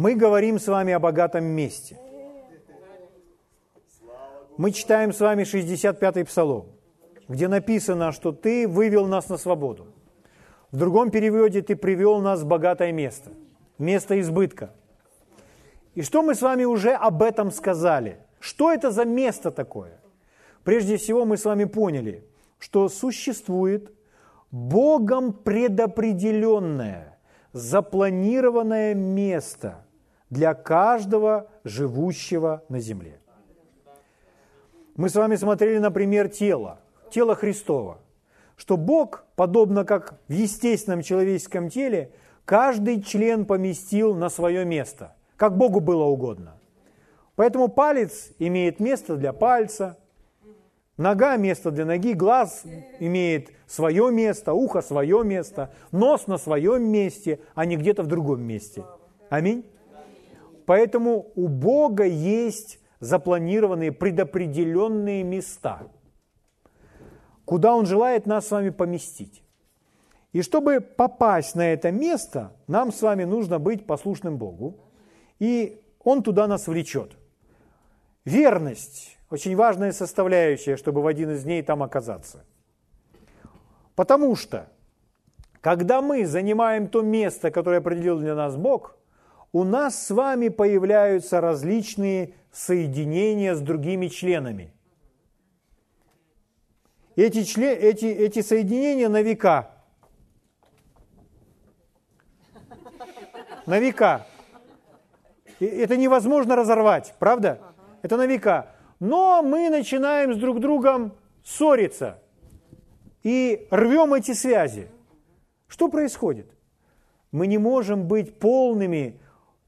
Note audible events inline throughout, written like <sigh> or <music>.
Мы говорим с вами о богатом месте. Мы читаем с вами 65-й псалом, где написано, что ты вывел нас на свободу. В другом переводе ты привел нас в богатое место, место избытка. И что мы с вами уже об этом сказали? Что это за место такое? Прежде всего мы с вами поняли, что существует Богом предопределенное, запланированное место для каждого живущего на земле. Мы с вами смотрели, например, тело, тело Христова, что Бог, подобно как в естественном человеческом теле, каждый член поместил на свое место, как Богу было угодно. Поэтому палец имеет место для пальца, Нога – место для ноги, глаз имеет свое место, ухо – свое место, нос на своем месте, а не где-то в другом месте. Аминь. Поэтому у Бога есть запланированные, предопределенные места, куда Он желает нас с вами поместить. И чтобы попасть на это место, нам с вами нужно быть послушным Богу, и Он туда нас влечет. Верность очень важная составляющая, чтобы в один из дней там оказаться. Потому что, когда мы занимаем то место, которое определил для нас Бог, у нас с вами появляются различные соединения с другими членами. Эти, член, эти, эти соединения на века. На века. И это невозможно разорвать, правда? Это на века но мы начинаем с друг другом ссориться и рвем эти связи. Что происходит? Мы не можем быть полными,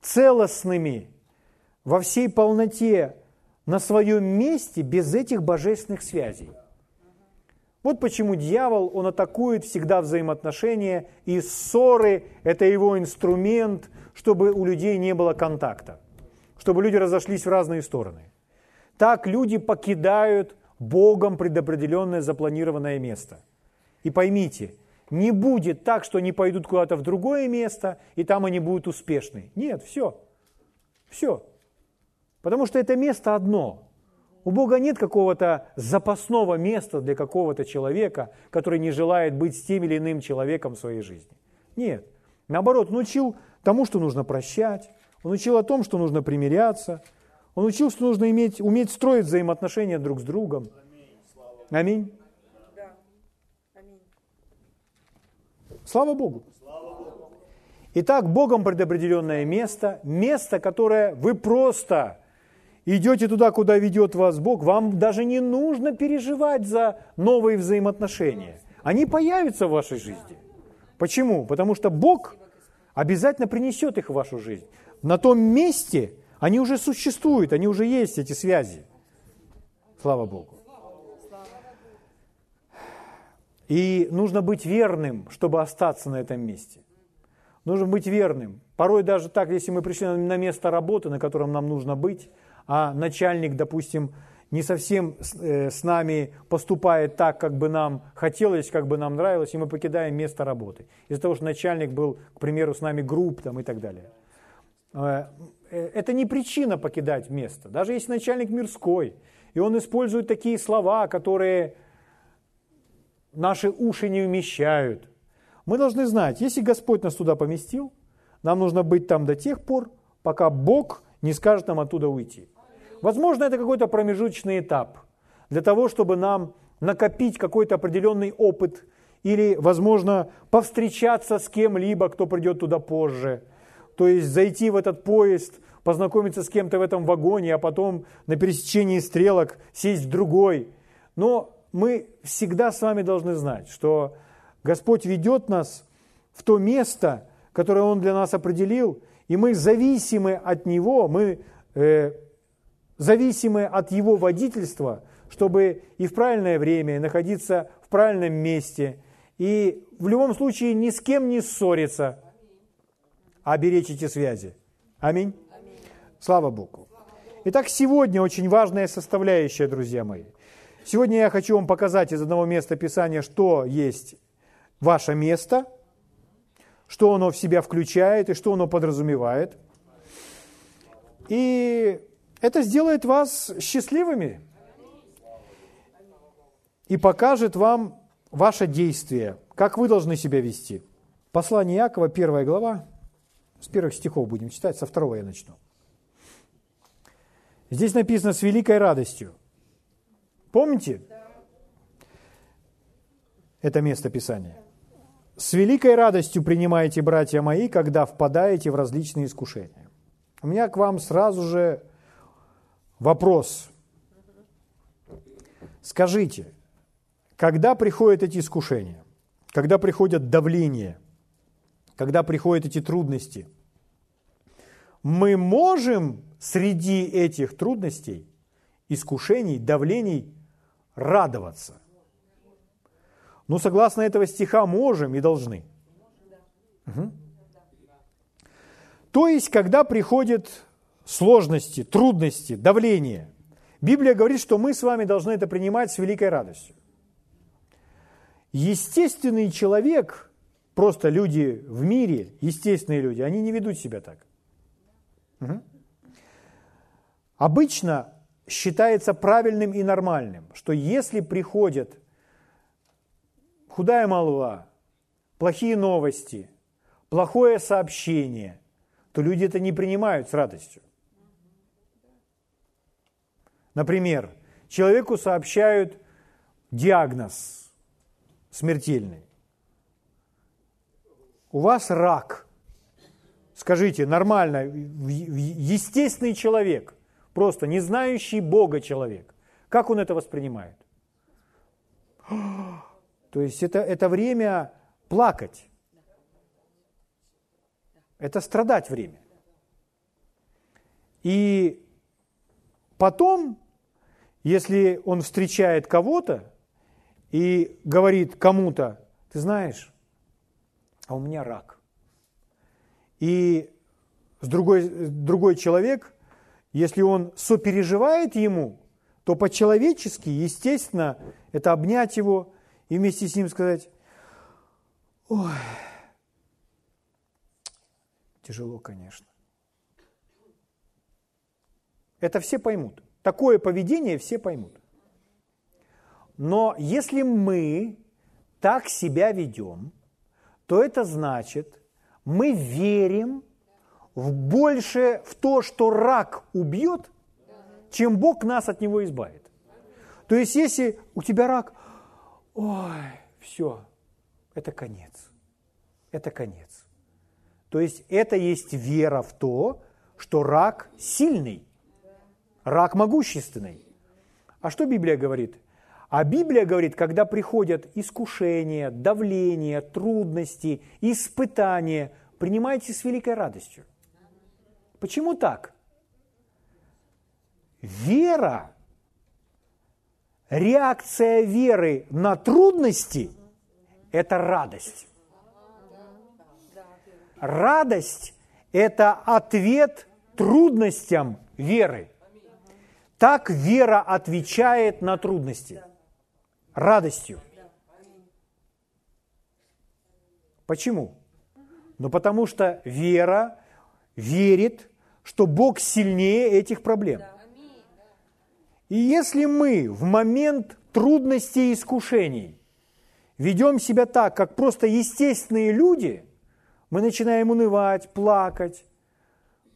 целостными во всей полноте на своем месте без этих божественных связей. Вот почему дьявол, он атакует всегда взаимоотношения, и ссоры – это его инструмент, чтобы у людей не было контакта, чтобы люди разошлись в разные стороны. Так люди покидают Богом предопределенное запланированное место. И поймите, не будет так, что они пойдут куда-то в другое место, и там они будут успешны. Нет, все. Все. Потому что это место одно. У Бога нет какого-то запасного места для какого-то человека, который не желает быть с тем или иным человеком в своей жизни. Нет. Наоборот, он учил тому, что нужно прощать, он учил о том, что нужно примиряться – он учил, что нужно иметь, уметь строить взаимоотношения друг с другом. Аминь. Слава Богу. Итак, Богом предопределенное место, место, которое вы просто идете туда, куда ведет вас Бог, вам даже не нужно переживать за новые взаимоотношения. Они появятся в вашей жизни. Почему? Потому что Бог обязательно принесет их в вашу жизнь. На том месте, они уже существуют, они уже есть, эти связи. Слава Богу. И нужно быть верным, чтобы остаться на этом месте. Нужно быть верным. Порой даже так, если мы пришли на место работы, на котором нам нужно быть, а начальник, допустим, не совсем э, с нами поступает так, как бы нам хотелось, как бы нам нравилось, и мы покидаем место работы. Из-за того, что начальник был, к примеру, с нами групп там, и так далее. Э, Э, это не причина покидать место. Даже если начальник мирской, и он использует такие слова, которые наши уши не умещают. Мы должны знать, если Господь нас туда поместил, нам нужно быть там до тех пор, пока Бог не скажет нам оттуда уйти. Возможно, это какой-то промежуточный этап для того, чтобы нам накопить какой-то определенный опыт или, возможно, повстречаться с кем-либо, кто придет туда позже – то есть зайти в этот поезд, познакомиться с кем-то в этом вагоне, а потом на пересечении стрелок сесть в другой. Но мы всегда с вами должны знать, что Господь ведет нас в то место, которое Он для нас определил, и мы зависимы от Него, мы э, зависимы от Его водительства, чтобы и в правильное время находиться в правильном месте, и в любом случае ни с кем не ссориться – а беречь эти связи. Аминь. Аминь. Слава Богу. Итак, сегодня очень важная составляющая, друзья мои. Сегодня я хочу вам показать из одного места Писания, что есть ваше место, что оно в себя включает и что оно подразумевает. И это сделает вас счастливыми и покажет вам ваше действие, как вы должны себя вести. Послание Якова, первая глава, с первых стихов будем читать, со второго я начну. Здесь написано «с великой радостью». Помните? Это место Писания. «С великой радостью принимаете, братья мои, когда впадаете в различные искушения». У меня к вам сразу же вопрос. Скажите, когда приходят эти искушения, когда приходят давления, когда приходят эти трудности, мы можем среди этих трудностей, искушений, давлений радоваться. Ну, согласно этого стиха, можем и должны. Угу. То есть, когда приходят сложности, трудности, давление, Библия говорит, что мы с вами должны это принимать с великой радостью. Естественный человек, просто люди в мире, естественные люди, они не ведут себя так. Угу. Обычно считается правильным и нормальным, что если приходят худая молва, плохие новости, плохое сообщение, то люди это не принимают с радостью. Например, человеку сообщают диагноз смертельный. У вас рак – скажите, нормально, естественный человек, просто не знающий Бога человек, как он это воспринимает? То есть это, это время плакать. Это страдать время. И потом, если он встречает кого-то и говорит кому-то, ты знаешь, а у меня рак – и другой, другой человек, если он сопереживает ему, то по-человечески, естественно, это обнять его и вместе с ним сказать, ой, тяжело, конечно. Это все поймут. Такое поведение все поймут. Но если мы так себя ведем, то это значит, мы верим в больше в то, что рак убьет, чем Бог нас от него избавит. То есть, если у тебя рак, ой, все, это конец. Это конец. То есть, это есть вера в то, что рак сильный, рак могущественный. А что Библия говорит? А Библия говорит, когда приходят искушения, давления, трудности, испытания, принимайте с великой радостью. Почему так? Вера, реакция веры на трудности – это радость. Радость – это ответ трудностям веры. Так вера отвечает на трудности – радостью. Почему? Ну потому что вера верит, что Бог сильнее этих проблем. И если мы в момент трудностей и искушений ведем себя так, как просто естественные люди, мы начинаем унывать, плакать.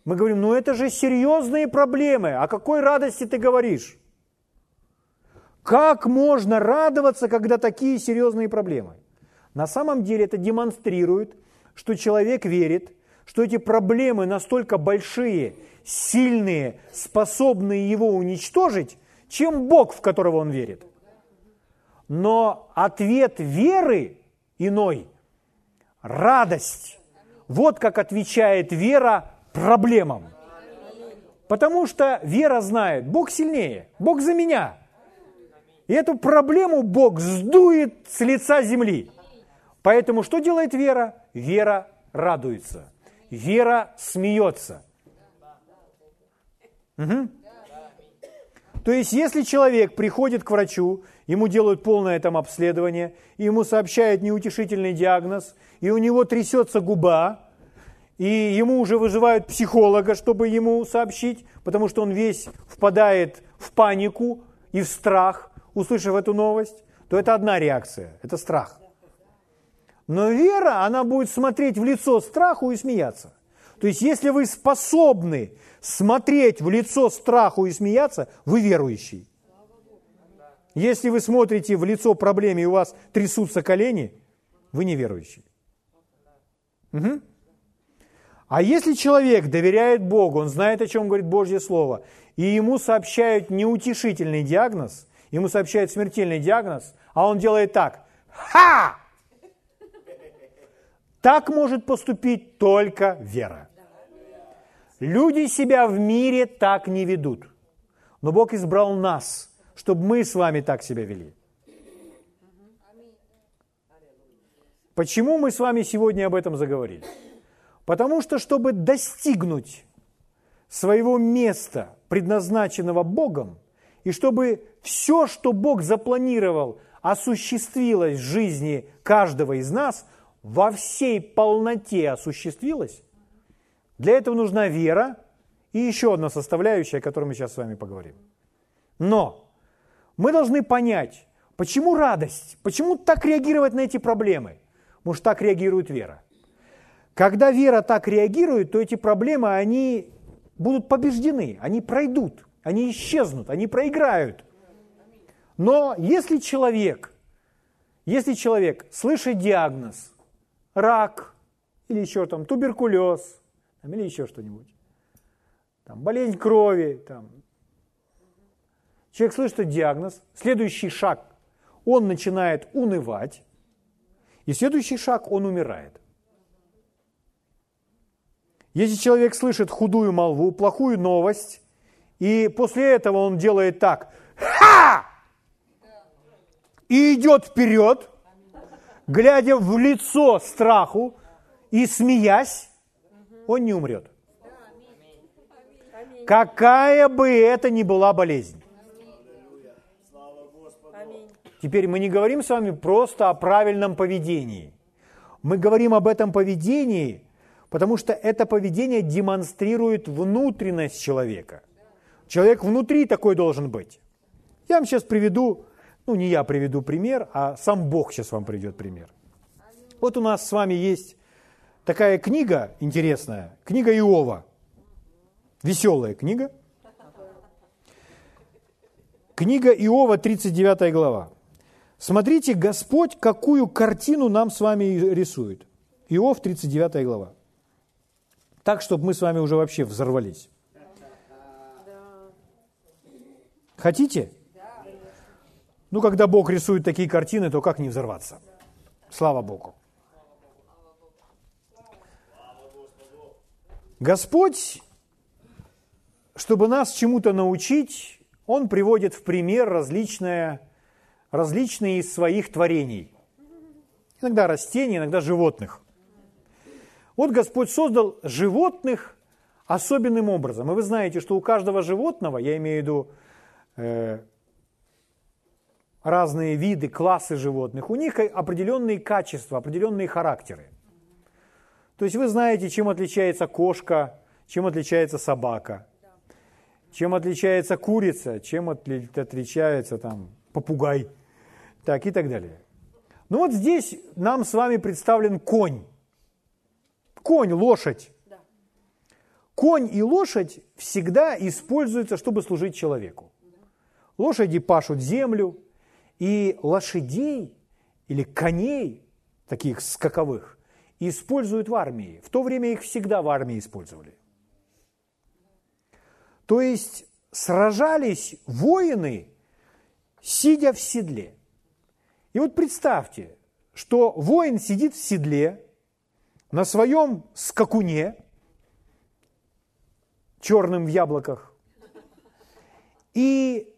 Мы говорим, ну это же серьезные проблемы, о какой радости ты говоришь? Как можно радоваться, когда такие серьезные проблемы? На самом деле это демонстрирует, что человек верит, что эти проблемы настолько большие, сильные, способные его уничтожить, чем Бог, в которого он верит. Но ответ веры иной – радость. Вот как отвечает вера проблемам. Потому что вера знает, Бог сильнее, Бог за меня – и эту проблему Бог сдует с лица земли. Поэтому что делает вера? Вера радуется. Вера смеется. Угу. То есть, если человек приходит к врачу, ему делают полное там обследование, ему сообщают неутешительный диагноз, и у него трясется губа, и ему уже вызывают психолога, чтобы ему сообщить, потому что он весь впадает в панику и в страх, услышав эту новость, то это одна реакция, это страх. Но вера, она будет смотреть в лицо страху и смеяться. То есть, если вы способны смотреть в лицо страху и смеяться, вы верующий. Если вы смотрите в лицо проблеме и у вас трясутся колени, вы неверующий. Угу. А если человек доверяет Богу, он знает, о чем говорит Божье Слово, и ему сообщают неутешительный диагноз, ему сообщают смертельный диагноз, а он делает так. Ха! Так может поступить только вера. Люди себя в мире так не ведут. Но Бог избрал нас, чтобы мы с вами так себя вели. Почему мы с вами сегодня об этом заговорили? Потому что, чтобы достигнуть своего места, предназначенного Богом, и чтобы все, что Бог запланировал, осуществилось в жизни каждого из нас, во всей полноте осуществилось, для этого нужна вера и еще одна составляющая, о которой мы сейчас с вами поговорим. Но мы должны понять, почему радость, почему так реагировать на эти проблемы. Может, так реагирует вера. Когда вера так реагирует, то эти проблемы, они будут побеждены, они пройдут, они исчезнут, они проиграют. Но если человек, если человек слышит диагноз, рак или еще там туберкулез, или еще что-нибудь, там, болезнь крови, там, человек слышит диагноз, следующий шаг, он начинает унывать, и следующий шаг, он умирает. Если человек слышит худую молву, плохую новость, и после этого он делает так, ха! И идет вперед, глядя в лицо страху и смеясь, он не умрет. Какая бы это ни была болезнь. Теперь мы не говорим с вами просто о правильном поведении. Мы говорим об этом поведении – Потому что это поведение демонстрирует внутренность человека. Человек внутри такой должен быть. Я вам сейчас приведу, ну не я приведу пример, а сам Бог сейчас вам приведет пример. Вот у нас с вами есть такая книга интересная, книга Иова. Веселая книга. Книга Иова, 39 глава. Смотрите, Господь какую картину нам с вами рисует. Иов, 39 глава так, чтобы мы с вами уже вообще взорвались. Хотите? Ну, когда Бог рисует такие картины, то как не взорваться? Слава Богу. Господь, чтобы нас чему-то научить, Он приводит в пример различные, различные из своих творений. Иногда растений, иногда животных. Вот Господь создал животных особенным образом. И вы знаете, что у каждого животного, я имею в виду э, разные виды, классы животных, у них определенные качества, определенные характеры. То есть вы знаете, чем отличается кошка, чем отличается собака, чем отличается курица, чем отличается там попугай, так и так далее. Ну вот здесь нам с вами представлен конь конь, лошадь. Конь и лошадь всегда используются, чтобы служить человеку. Лошади пашут землю, и лошадей или коней, таких скаковых, используют в армии. В то время их всегда в армии использовали. То есть сражались воины, сидя в седле. И вот представьте, что воин сидит в седле, на своем скакуне, черным в яблоках, и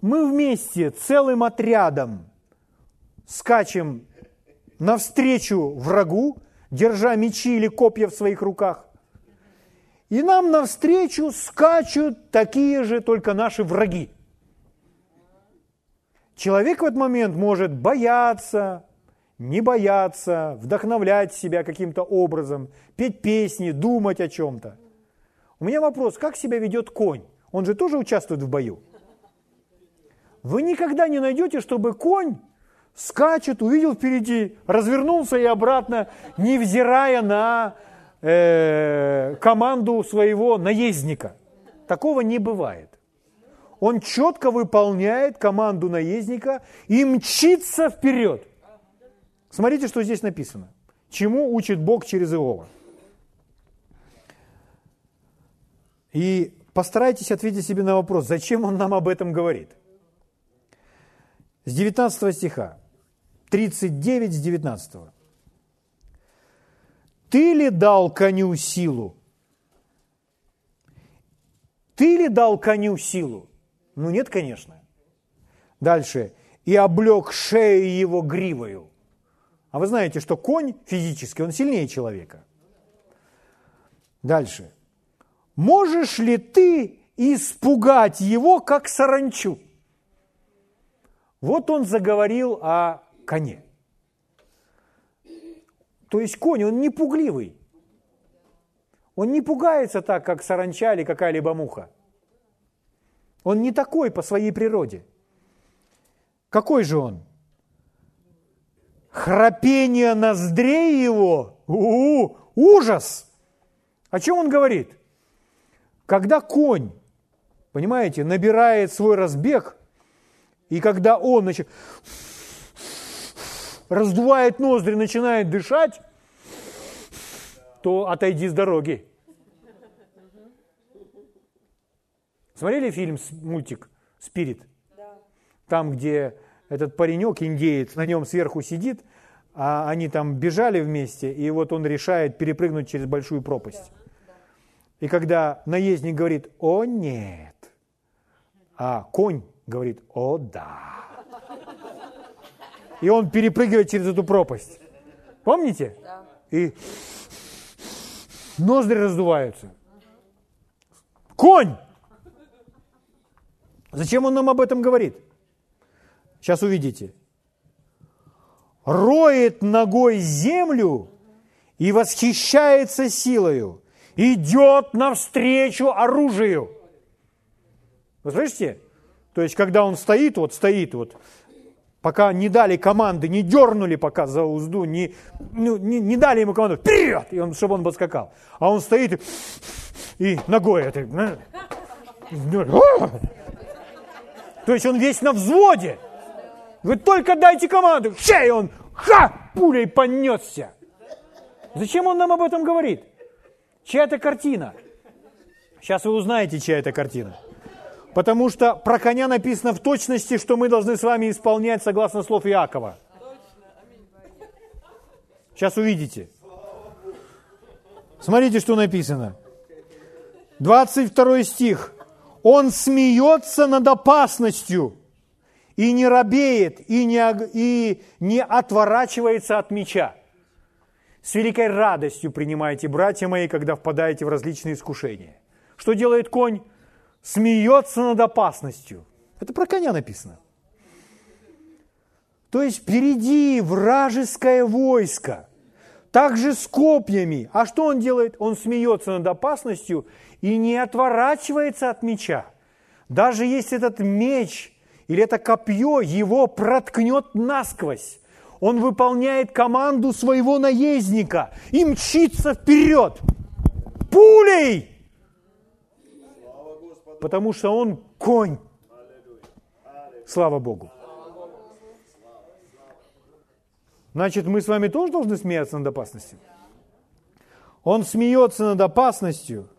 мы вместе целым отрядом скачем навстречу врагу, держа мечи или копья в своих руках. И нам навстречу скачут такие же только наши враги. Человек в этот момент может бояться, не бояться, вдохновлять себя каким-то образом, петь песни, думать о чем-то. У меня вопрос, как себя ведет конь? Он же тоже участвует в бою. Вы никогда не найдете, чтобы конь скачет, увидел впереди, развернулся и обратно, невзирая на э, команду своего наездника. Такого не бывает. Он четко выполняет команду наездника и мчится вперед. Смотрите, что здесь написано. Чему учит Бог через Иова. И постарайтесь ответить себе на вопрос, зачем он нам об этом говорит. С 19 стиха, 39 с 19. «Ты ли дал коню силу? Ты ли дал коню силу? Ну нет, конечно. Дальше. И облег шею его гривою. А вы знаете, что конь физически, он сильнее человека. Дальше. Можешь ли ты испугать его, как саранчу? Вот он заговорил о коне. То есть конь, он не пугливый. Он не пугается так, как саранча или какая-либо муха. Он не такой по своей природе. Какой же он? Храпение ноздрей его, у-у-у, ужас! О чем он говорит? Когда конь, понимаете, набирает свой разбег, и когда он значит, раздувает ноздри, начинает дышать, то отойди с дороги. Смотрели фильм, мультик «Спирит»? Да. Там, где этот паренек, индеец, на нем сверху сидит, а они там бежали вместе, и вот он решает перепрыгнуть через большую пропасть. И когда наездник говорит «О, нет», а конь говорит «О, да». И он перепрыгивает через эту пропасть. Помните? Да. И ноздри раздуваются. Конь! Зачем он нам об этом говорит? Сейчас увидите. Роет ногой землю и восхищается силою, идет навстречу оружию. Вы слышите? То есть, когда он стоит, вот стоит, вот, пока не дали команды, не дернули пока за узду, не, ну, не, не дали ему команду, вперед, и он, чтобы он подскакал. А он стоит и, и ногой это, то есть он весь на взводе. Вы только дайте команду, чей он, ха, пулей понесся. Зачем он нам об этом говорит? Чья это картина? Сейчас вы узнаете, чья это картина. Потому что про коня написано в точности, что мы должны с вами исполнять согласно слов Иакова. Сейчас увидите. Смотрите, что написано. 22 стих он смеется над опасностью и не робеет, и не, и не отворачивается от меча. С великой радостью принимайте, братья мои, когда впадаете в различные искушения. Что делает конь? Смеется над опасностью. Это про коня написано. То есть впереди вражеское войско, также с копьями. А что он делает? Он смеется над опасностью и не отворачивается от меча. Даже если этот меч или это копье его проткнет насквозь, он выполняет команду своего наездника и мчится вперед пулей, потому что он конь. Слава Богу. Значит, мы с вами тоже должны смеяться над опасностью. Он смеется над опасностью –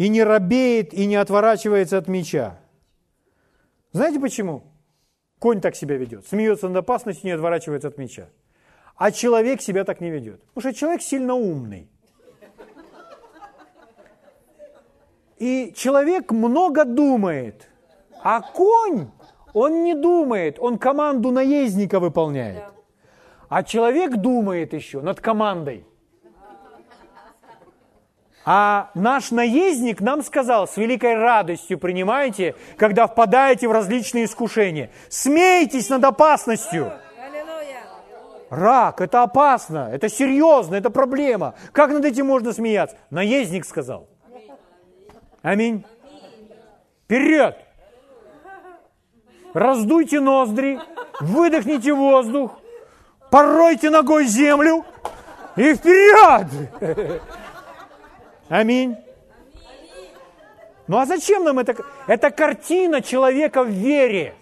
и не робеет, и не отворачивается от меча. Знаете почему? Конь так себя ведет. Смеется над опасностью, не отворачивается от меча. А человек себя так не ведет. Потому что человек сильно умный. И человек много думает. А конь, он не думает, он команду наездника выполняет. А человек думает еще над командой. А наш наездник нам сказал, с великой радостью принимайте, когда впадаете в различные искушения. Смейтесь над опасностью. Рак – это опасно, это серьезно, это проблема. Как над этим можно смеяться? Наездник сказал. Аминь. Вперед! Раздуйте ноздри, выдохните воздух, поройте ногой землю и вперед! Аминь. Ну а зачем нам это? Это картина человека в вере.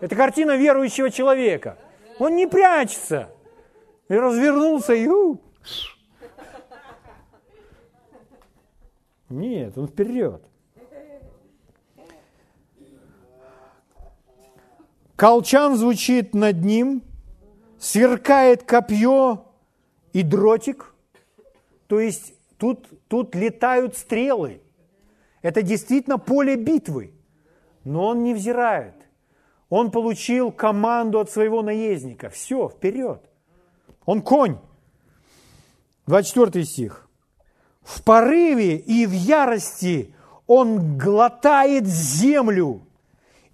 Это картина верующего человека. Он не прячется. И развернулся и... У, Нет, он вперед. Колчан звучит над ним, сверкает копье и дротик. То есть тут, тут летают стрелы. Это действительно поле битвы. Но он не взирает. Он получил команду от своего наездника. Все, вперед. Он конь. 24 стих. В порыве и в ярости он глотает землю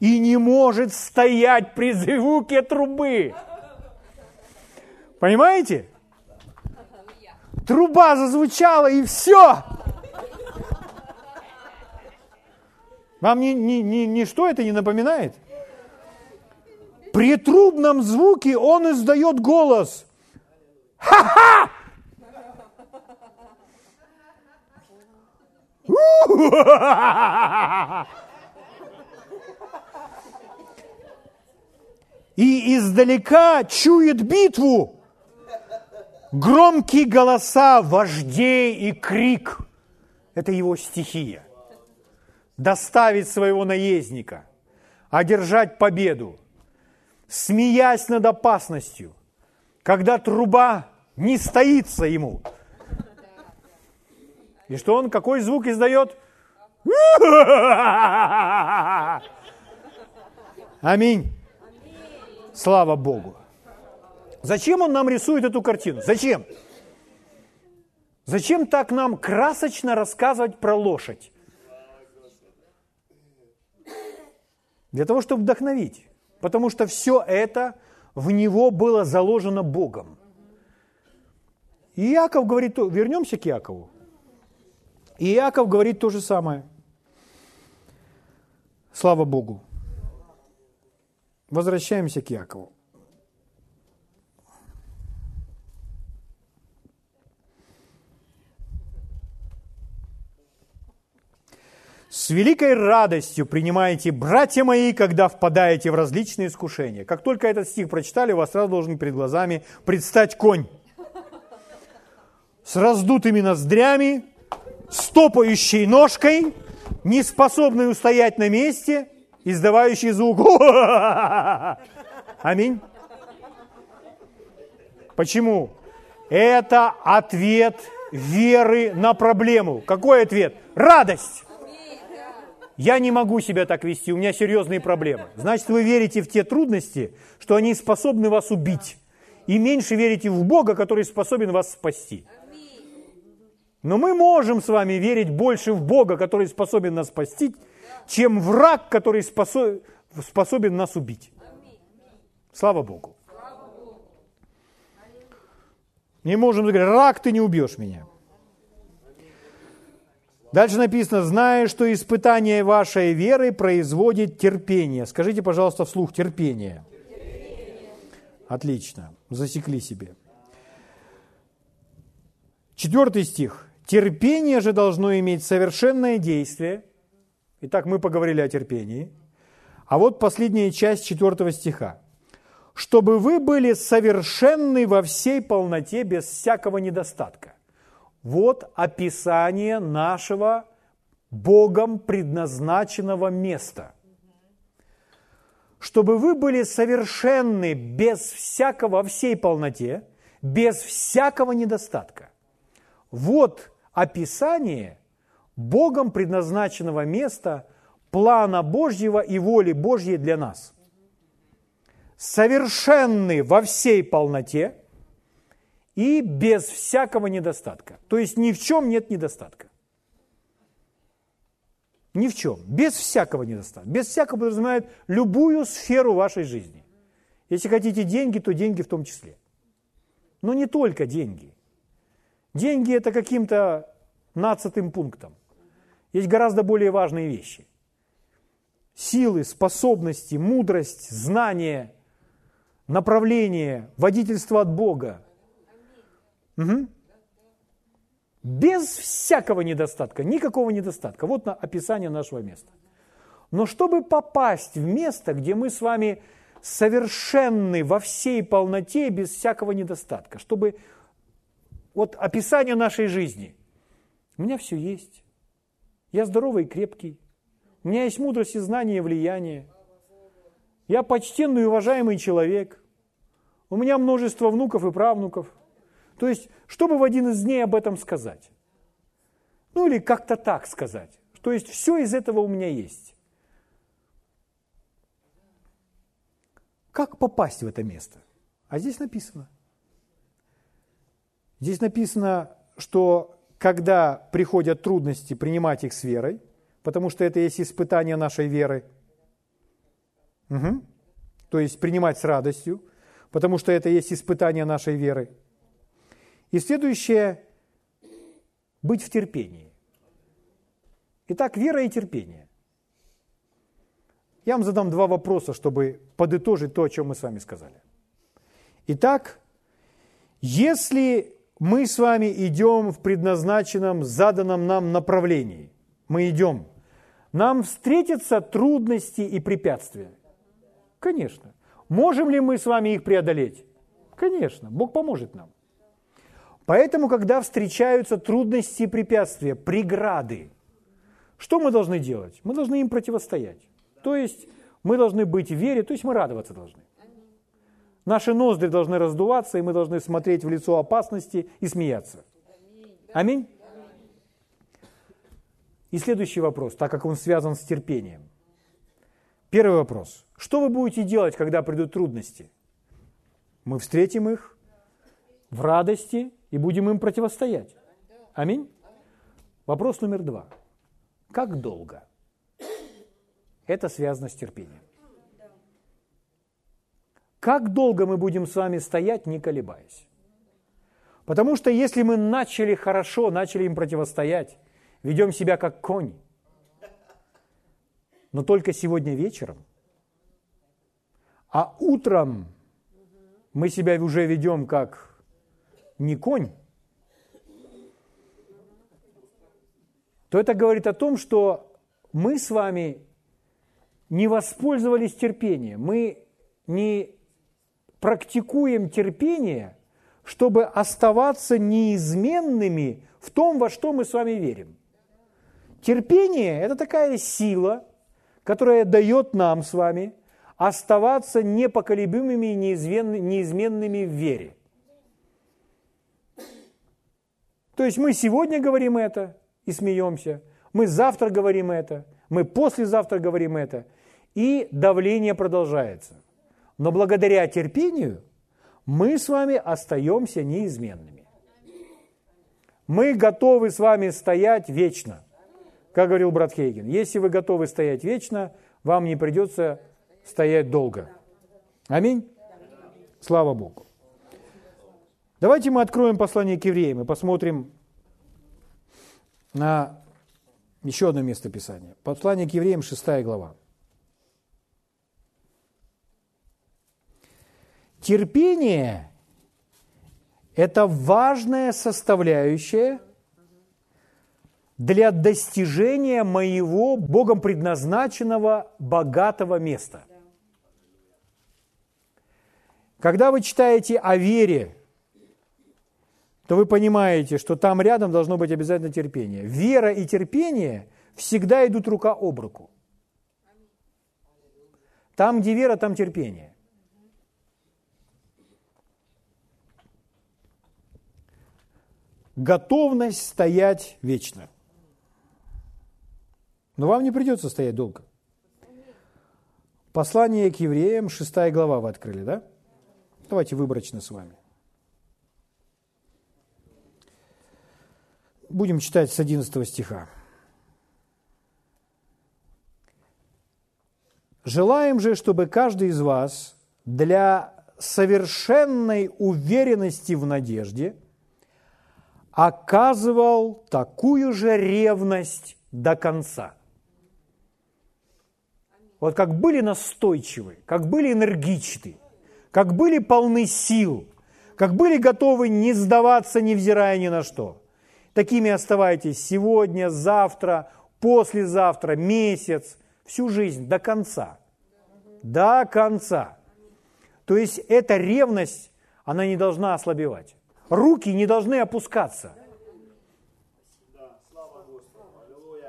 и не может стоять при звуке трубы. Понимаете? Труба зазвучала и все. Вам ни, ни, ни, ничто это не напоминает? При трубном звуке он издает голос. Ха-ха! И издалека чует битву. Громкие голоса вождей и крик – это его стихия доставить своего наездника, одержать победу, смеясь над опасностью, когда труба не стоится ему. И что он, какой звук издает? <laughs> Аминь. Слава Богу. Зачем он нам рисует эту картину? Зачем? Зачем так нам красочно рассказывать про лошадь? Для того, чтобы вдохновить. Потому что все это в него было заложено Богом. И Иаков говорит, вернемся к Иакову. И Иаков говорит то же самое. Слава Богу. Возвращаемся к Иакову. С великой радостью принимаете, братья мои, когда впадаете в различные искушения. Как только этот стих прочитали, у вас сразу должен перед глазами предстать конь. С раздутыми ноздрями, стопающей ножкой, не способный устоять на месте, издавающий звук. <laughs> Аминь. Почему? Это ответ веры на проблему. Какой ответ? Радость. Я не могу себя так вести, у меня серьезные проблемы. Значит, вы верите в те трудности, что они способны вас убить. И меньше верите в Бога, который способен вас спасти. Но мы можем с вами верить больше в Бога, который способен нас спасти, чем враг, который способен нас убить. Слава Богу. Не можем говорить, рак, ты не убьешь меня. Дальше написано, зная, что испытание вашей веры производит терпение. Скажите, пожалуйста, вслух терпение. терпение. Отлично, засекли себе. Четвертый стих. Терпение же должно иметь совершенное действие. Итак, мы поговорили о терпении. А вот последняя часть четвертого стиха. Чтобы вы были совершенны во всей полноте без всякого недостатка. Вот описание нашего Богом предназначенного места. Чтобы вы были совершенны без всякого, во всей полноте, без всякого недостатка. Вот описание Богом предназначенного места плана Божьего и воли Божьей для нас. Совершенны во всей полноте – и без всякого недостатка. То есть ни в чем нет недостатка. Ни в чем. Без всякого недостатка. Без всякого подразумевает любую сферу вашей жизни. Если хотите деньги, то деньги в том числе. Но не только деньги. Деньги – это каким-то нацатым пунктом. Есть гораздо более важные вещи. Силы, способности, мудрость, знания, направление, водительство от Бога. Угу. Без всякого недостатка, никакого недостатка. Вот на описание нашего места. Но чтобы попасть в место, где мы с вами совершенны во всей полноте, без всякого недостатка, чтобы вот описание нашей жизни. У меня все есть. Я здоровый и крепкий. У меня есть мудрость и знание и влияние. Я почтенный и уважаемый человек. У меня множество внуков и правнуков. То есть, чтобы в один из дней об этом сказать? Ну или как-то так сказать. То есть, все из этого у меня есть. Как попасть в это место? А здесь написано. Здесь написано, что когда приходят трудности, принимать их с верой, потому что это есть испытание нашей веры. Угу. То есть принимать с радостью, потому что это есть испытание нашей веры. И следующее – быть в терпении. Итак, вера и терпение. Я вам задам два вопроса, чтобы подытожить то, о чем мы с вами сказали. Итак, если мы с вами идем в предназначенном, заданном нам направлении, мы идем, нам встретятся трудности и препятствия. Конечно. Можем ли мы с вами их преодолеть? Конечно. Бог поможет нам. Поэтому, когда встречаются трудности и препятствия, преграды, что мы должны делать? Мы должны им противостоять. То есть мы должны быть в вере, то есть мы радоваться должны. Наши ноздри должны раздуваться, и мы должны смотреть в лицо опасности и смеяться. Аминь. И следующий вопрос, так как он связан с терпением. Первый вопрос. Что вы будете делать, когда придут трудности? Мы встретим их в радости и будем им противостоять. Аминь. Вопрос номер два. Как долго? Это связано с терпением. Как долго мы будем с вами стоять, не колебаясь? Потому что если мы начали хорошо, начали им противостоять, ведем себя как конь, но только сегодня вечером, а утром мы себя уже ведем как не конь, то это говорит о том, что мы с вами не воспользовались терпением, мы не практикуем терпение, чтобы оставаться неизменными в том, во что мы с вами верим. Терпение – это такая сила, которая дает нам с вами оставаться непоколебимыми и неизменными в вере. То есть мы сегодня говорим это и смеемся, мы завтра говорим это, мы послезавтра говорим это – и давление продолжается. Но благодаря терпению мы с вами остаемся неизменными. Мы готовы с вами стоять вечно. Как говорил брат Хейген, если вы готовы стоять вечно, вам не придется стоять долго. Аминь. Слава Богу. Давайте мы откроем послание к евреям и посмотрим на еще одно место Писания. Послание к евреям, 6 глава. Терпение – это важная составляющая для достижения моего Богом предназначенного богатого места. Когда вы читаете о вере, то вы понимаете, что там рядом должно быть обязательно терпение. Вера и терпение всегда идут рука об руку. Там, где вера, там терпение. Готовность стоять вечно. Но вам не придется стоять долго. Послание к евреям, 6 глава вы открыли, да? Давайте выборочно с вами. Будем читать с 11 стиха. «Желаем же, чтобы каждый из вас для совершенной уверенности в надежде оказывал такую же ревность до конца. Вот как были настойчивы, как были энергичны, как были полны сил, как были готовы не сдаваться, невзирая ни на что. Такими оставайтесь сегодня, завтра, послезавтра, месяц, всю жизнь, до конца. До конца. То есть эта ревность, она не должна ослабевать. Руки не должны опускаться.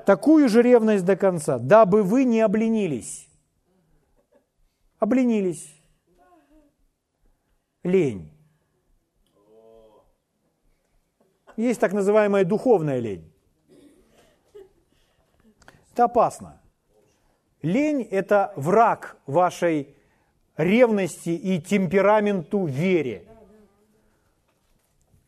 Такую же ревность до конца, дабы вы не обленились. Обленились. Лень. Есть так называемая духовная лень. Это опасно. Лень – это враг вашей ревности и темпераменту вере.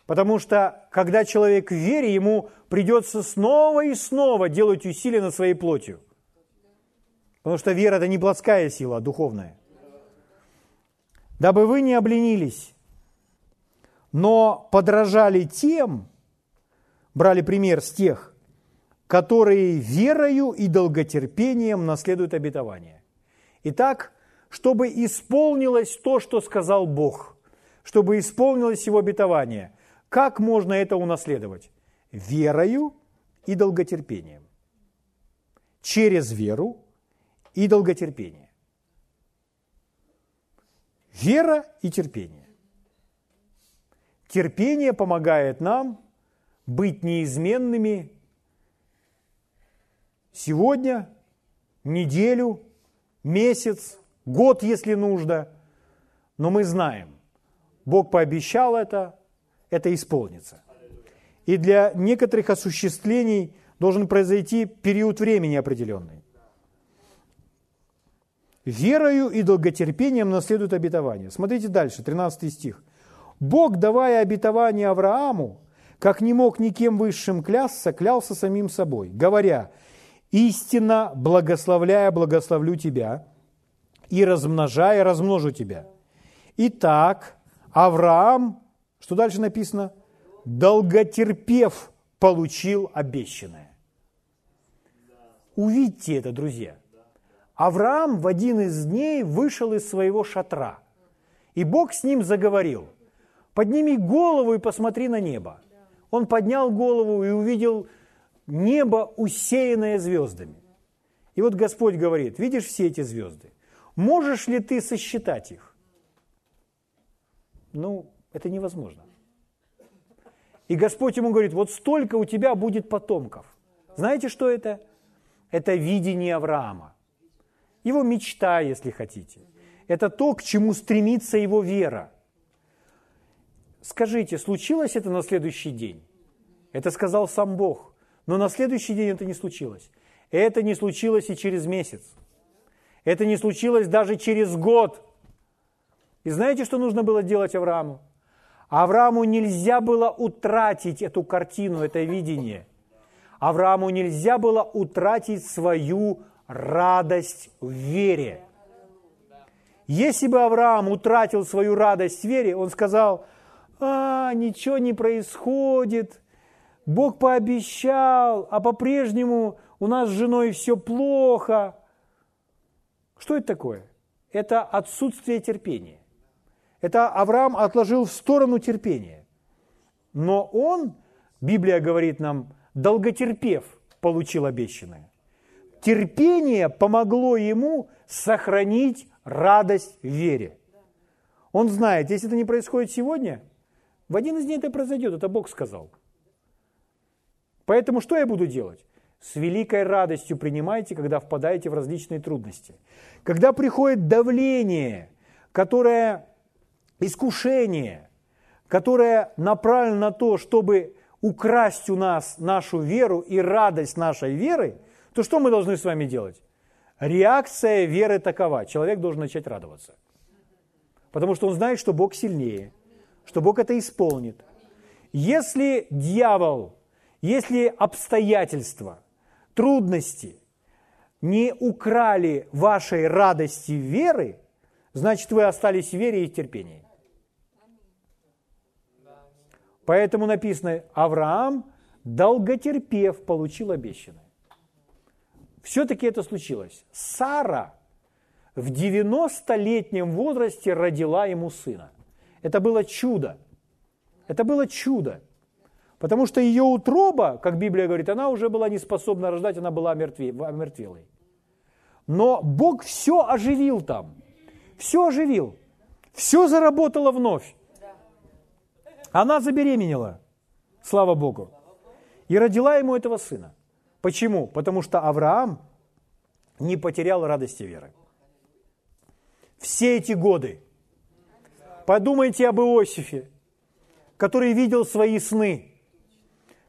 Потому что, когда человек в вере, ему придется снова и снова делать усилия над своей плотью. Потому что вера – это не плотская сила, а духовная. Дабы вы не обленились, но подражали тем, брали пример с тех, которые верою и долготерпением наследуют обетование. Итак, чтобы исполнилось то, что сказал Бог, чтобы исполнилось Его обетование. Как можно это унаследовать? Верою и долготерпением. Через веру и долготерпение. Вера и терпение. Терпение помогает нам быть неизменными сегодня, неделю, месяц, год, если нужно. Но мы знаем, Бог пообещал это, это исполнится. И для некоторых осуществлений должен произойти период времени определенный. Верою и долготерпением наследует обетование. Смотрите дальше, 13 стих. Бог, давая обетование Аврааму, как не мог никем высшим клясться, клялся самим собой, говоря, «Истинно благословляя, благословлю тебя, и размножая, размножу тебя». Итак, Авраам, что дальше написано? Долготерпев, получил обещанное. Увидьте это, друзья. Авраам в один из дней вышел из своего шатра, и Бог с ним заговорил. «Подними голову и посмотри на небо». Он поднял голову и увидел небо, усеянное звездами. И вот Господь говорит, видишь все эти звезды? Можешь ли ты сосчитать их? Ну, это невозможно. И Господь ему говорит, вот столько у тебя будет потомков. Знаете, что это? Это видение Авраама. Его мечта, если хотите. Это то, к чему стремится его вера. Скажите, случилось это на следующий день? Это сказал сам Бог. Но на следующий день это не случилось. Это не случилось и через месяц. Это не случилось даже через год. И знаете, что нужно было делать Аврааму? Аврааму нельзя было утратить эту картину, это видение. Аврааму нельзя было утратить свою радость в вере. Если бы Авраам утратил свою радость в вере, он сказал, а, ничего не происходит, Бог пообещал, а по-прежнему у нас с женой все плохо. Что это такое? Это отсутствие терпения. Это Авраам отложил в сторону терпения. Но он, Библия говорит нам, долготерпев, получил обещанное. Терпение помогло ему сохранить радость в вере. Он знает, если это не происходит сегодня, в один из дней это произойдет, это Бог сказал. Поэтому что я буду делать? С великой радостью принимайте, когда впадаете в различные трудности. Когда приходит давление, которое искушение, которое направлено на то, чтобы украсть у нас нашу веру и радость нашей веры, то что мы должны с вами делать? Реакция веры такова. Человек должен начать радоваться. Потому что он знает, что Бог сильнее, что Бог это исполнит. Если дьявол, если обстоятельства, трудности не украли вашей радости веры, значит, вы остались в вере и терпении. Поэтому написано, Авраам, долготерпев, получил обещанное. Все-таки это случилось. Сара в 90-летнем возрасте родила ему сына. Это было чудо. Это было чудо. Потому что ее утроба, как Библия говорит, она уже была не способна рождать, она была омертвелой. Но Бог все оживил там. Все оживил. Все заработало вновь. Она забеременела, слава Богу, и родила ему этого сына. Почему? Потому что Авраам не потерял радости веры. Все эти годы. Подумайте об Иосифе, который видел свои сны,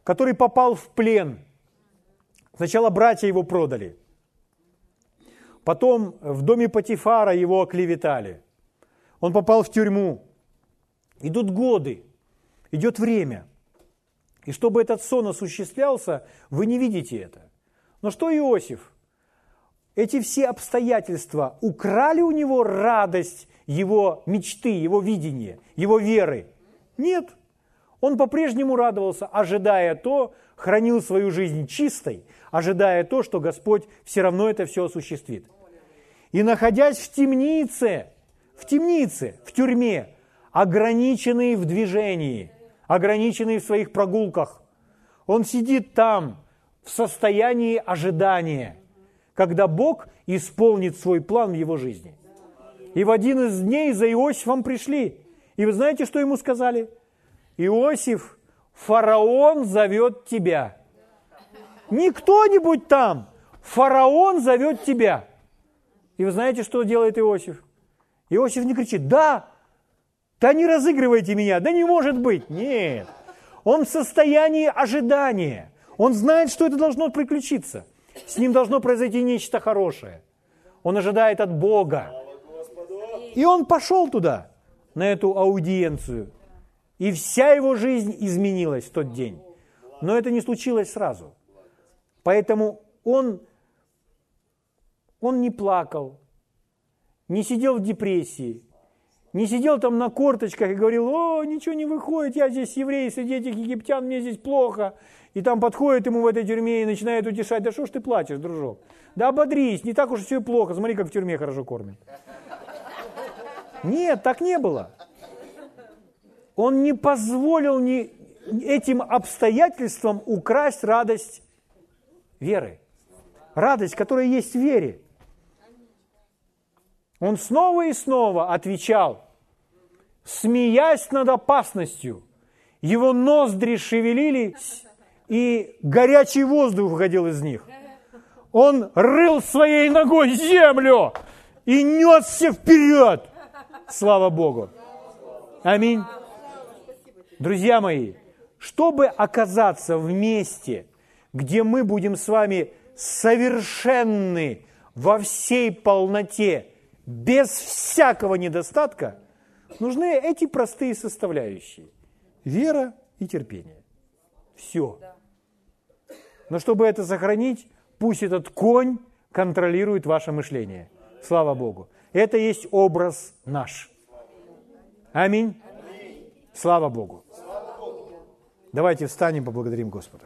который попал в плен. Сначала братья его продали, потом в доме Патифара его оклеветали. Он попал в тюрьму. Идут годы, идет время. И чтобы этот сон осуществлялся, вы не видите это. Но что Иосиф? Эти все обстоятельства украли у него радость его мечты, его видения, его веры? Нет. Он по-прежнему радовался, ожидая то, хранил свою жизнь чистой, ожидая то, что Господь все равно это все осуществит. И находясь в темнице, в темнице, в тюрьме, ограниченный в движении, ограниченный в своих прогулках, он сидит там в состоянии ожидания, когда Бог исполнит свой план в его жизни. И в один из дней за Иосифом пришли. И вы знаете, что ему сказали? Иосиф, фараон зовет тебя. Не кто-нибудь там, фараон зовет тебя. И вы знаете, что делает Иосиф? Иосиф не кричит, да, да не разыгрывайте меня, да не может быть. Нет, он в состоянии ожидания. Он знает, что это должно приключиться. С ним должно произойти нечто хорошее. Он ожидает от Бога. И он пошел туда, на эту аудиенцию. И вся его жизнь изменилась в тот день. Но это не случилось сразу. Поэтому он, он не плакал, не сидел в депрессии, не сидел там на корточках и говорил, о, ничего не выходит, я здесь еврей, среди этих египтян, мне здесь плохо. И там подходит ему в этой тюрьме и начинает утешать, да что ж ты плачешь, дружок? Да ободрись, не так уж все плохо, смотри, как в тюрьме хорошо кормят. Нет, так не было. Он не позволил ни этим обстоятельствам украсть радость веры. Радость, которая есть в вере. Он снова и снова отвечал, смеясь над опасностью. Его ноздри шевелились, и горячий воздух выходил из них. Он рыл своей ногой землю и несся вперед. Слава Богу. Аминь. Друзья мои, чтобы оказаться в месте, где мы будем с вами совершенны во всей полноте, без всякого недостатка, нужны эти простые составляющие. Вера и терпение. Все. Но чтобы это сохранить, пусть этот конь контролирует ваше мышление. Слава Богу. Это есть образ наш. Аминь. Слава Богу. Давайте встанем, поблагодарим Господа.